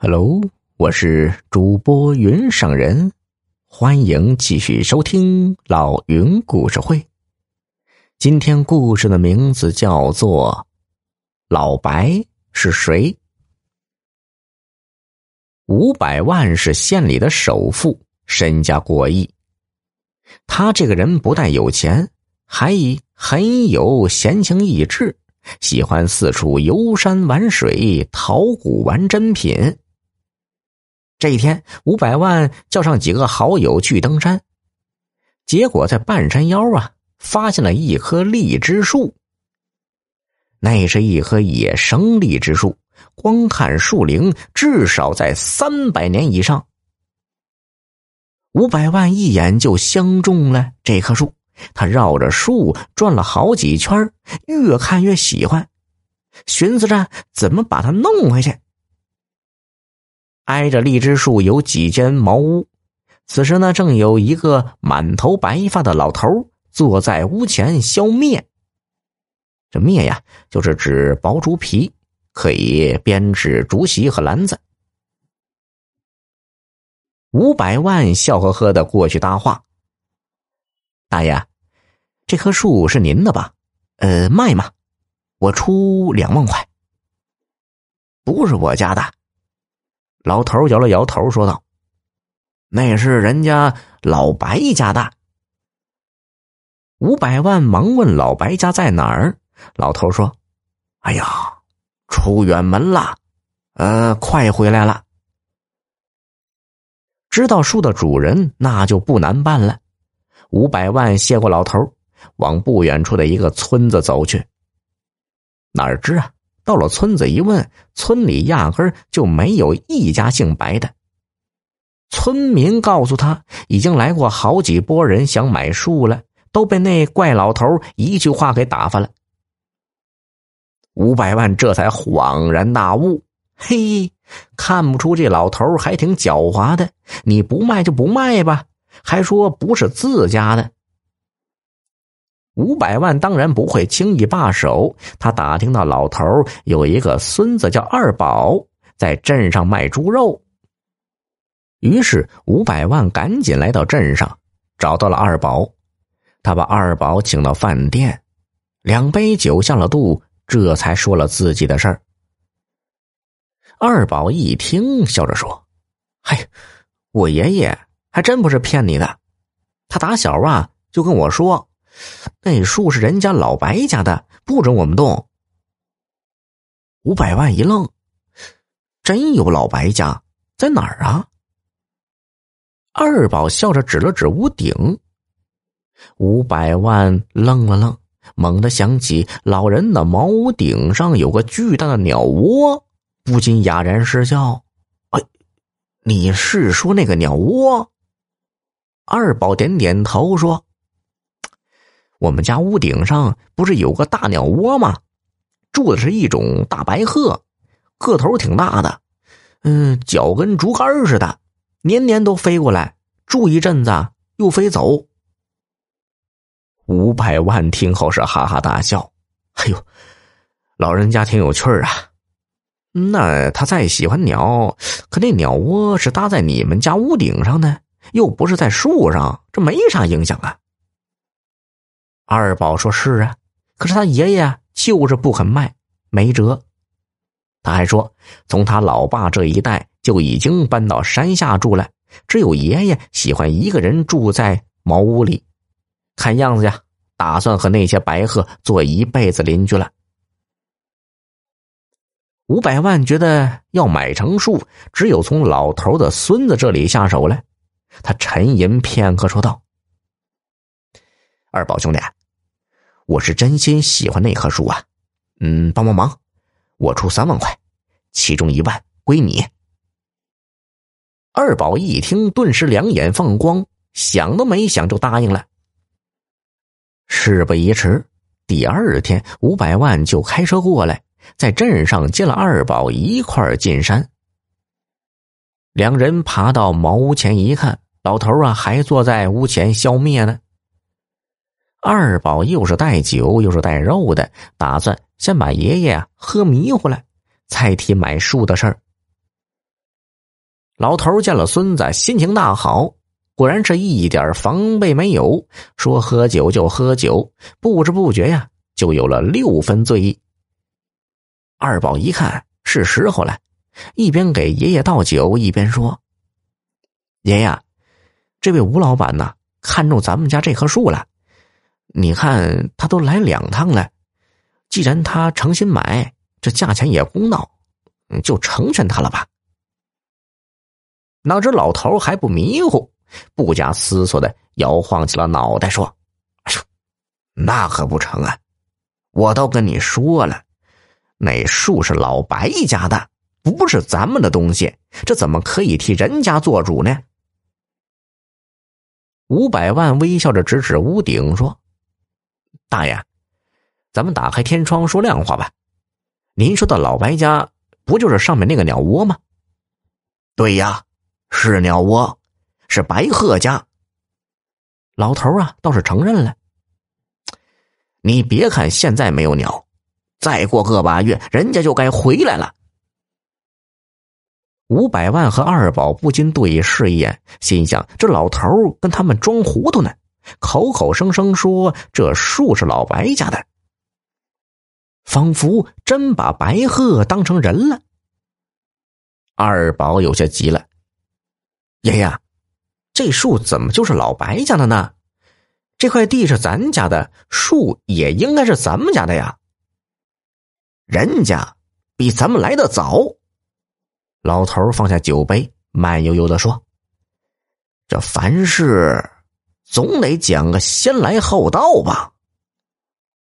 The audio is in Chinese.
Hello，我是主播云上人，欢迎继续收听老云故事会。今天故事的名字叫做《老白是谁》。五百万是县里的首富，身家过亿。他这个人不但有钱，还以很有闲情逸致，喜欢四处游山玩水，淘古玩珍品。这一天，五百万叫上几个好友去登山，结果在半山腰啊，发现了一棵荔枝树。那是一棵野生荔枝树，光看树龄至少在三百年以上。五百万一眼就相中了这棵树，他绕着树转了好几圈，越看越喜欢，寻思着怎么把它弄回去。挨着荔枝树有几间茅屋，此时呢，正有一个满头白发的老头坐在屋前削面。这面呀，就是指薄竹皮，可以编制竹席和篮子。五百万笑呵呵的过去搭话：“大爷，这棵树是您的吧？呃，卖吗？我出两万块。不是我家的。”老头摇了摇头，说道：“那是人家老白家的。”五百万忙问老白家在哪儿。老头说：“哎呀，出远门了，呃，快回来了。”知道树的主人，那就不难办了。五百万谢过老头，往不远处的一个村子走去。哪知啊！到了村子一问，村里压根就没有一家姓白的。村民告诉他，已经来过好几波人想买树了，都被那怪老头一句话给打发了。五百万这才恍然大悟：嘿，看不出这老头还挺狡猾的。你不卖就不卖吧，还说不是自家的。五百万当然不会轻易罢手。他打听到老头有一个孙子叫二宝，在镇上卖猪肉。于是五百万赶紧来到镇上，找到了二宝。他把二宝请到饭店，两杯酒下了肚，这才说了自己的事儿。二宝一听，笑着说：“嗨，我爷爷还真不是骗你的，他打小啊就跟我说。”那树是人家老白家的，不准我们动。五百万一愣，真有老白家在哪儿啊？二宝笑着指了指屋顶。五百万愣了愣，猛地想起老人的茅屋顶上有个巨大的鸟窝，不禁哑然失笑。哎，你是说那个鸟窝？二宝点点头说。我们家屋顶上不是有个大鸟窝吗？住的是一种大白鹤，个头挺大的，嗯，脚跟竹竿似的，年年都飞过来住一阵子，又飞走。五百万听后是哈哈大笑，哎呦，老人家挺有趣儿啊。那他再喜欢鸟，可那鸟窝是搭在你们家屋顶上的，又不是在树上，这没啥影响啊。二宝说是啊，可是他爷爷就是不肯卖，没辙。他还说，从他老爸这一代就已经搬到山下住了，只有爷爷喜欢一个人住在茅屋里。看样子呀，打算和那些白鹤做一辈子邻居了。五百万觉得要买成树，只有从老头的孙子这里下手了。他沉吟片刻，说道：“二宝兄弟。”我是真心喜欢那棵树啊，嗯，帮帮忙，我出三万块，其中一万归你。二宝一听，顿时两眼放光，想都没想就答应了。事不宜迟，第二天五百万就开车过来，在镇上接了二宝一块儿进山。两人爬到茅屋前一看，老头啊还坐在屋前消灭呢。二宝又是带酒又是带肉的，打算先把爷爷喝迷糊了，再提买树的事儿。老头见了孙子，心情大好，果然是一点防备没有，说喝酒就喝酒，不知不觉呀，就有了六分醉意。二宝一看是时候了，一边给爷爷倒酒，一边说：“爷爷，这位吴老板呐，看中咱们家这棵树了，你看他都来两趟了，既然他诚心买，这价钱也公道，就成全他了吧。”哪知老头还不迷糊，不假思索的摇晃起了脑袋，说：“，那可不成啊！我都跟你说了，那树是老白家的，不是咱们的东西，这怎么可以替人家做主呢？”五百万微笑着指指屋顶，说：“大爷，咱们打开天窗说亮话吧。您说的老白家，不就是上面那个鸟窝吗？”“对呀。”是鸟窝，是白鹤家。老头啊，倒是承认了。你别看现在没有鸟，再过个把月，人家就该回来了。五百万和二宝不禁对视一眼，心想：这老头跟他们装糊涂呢，口口声声说这树是老白家的，仿佛真把白鹤当成人了。二宝有些急了。爷爷，这树怎么就是老白家的呢？这块地是咱家的，树也应该是咱们家的呀。人家比咱们来的早。老头放下酒杯，慢悠悠的说：“这凡事总得讲个先来后到吧。”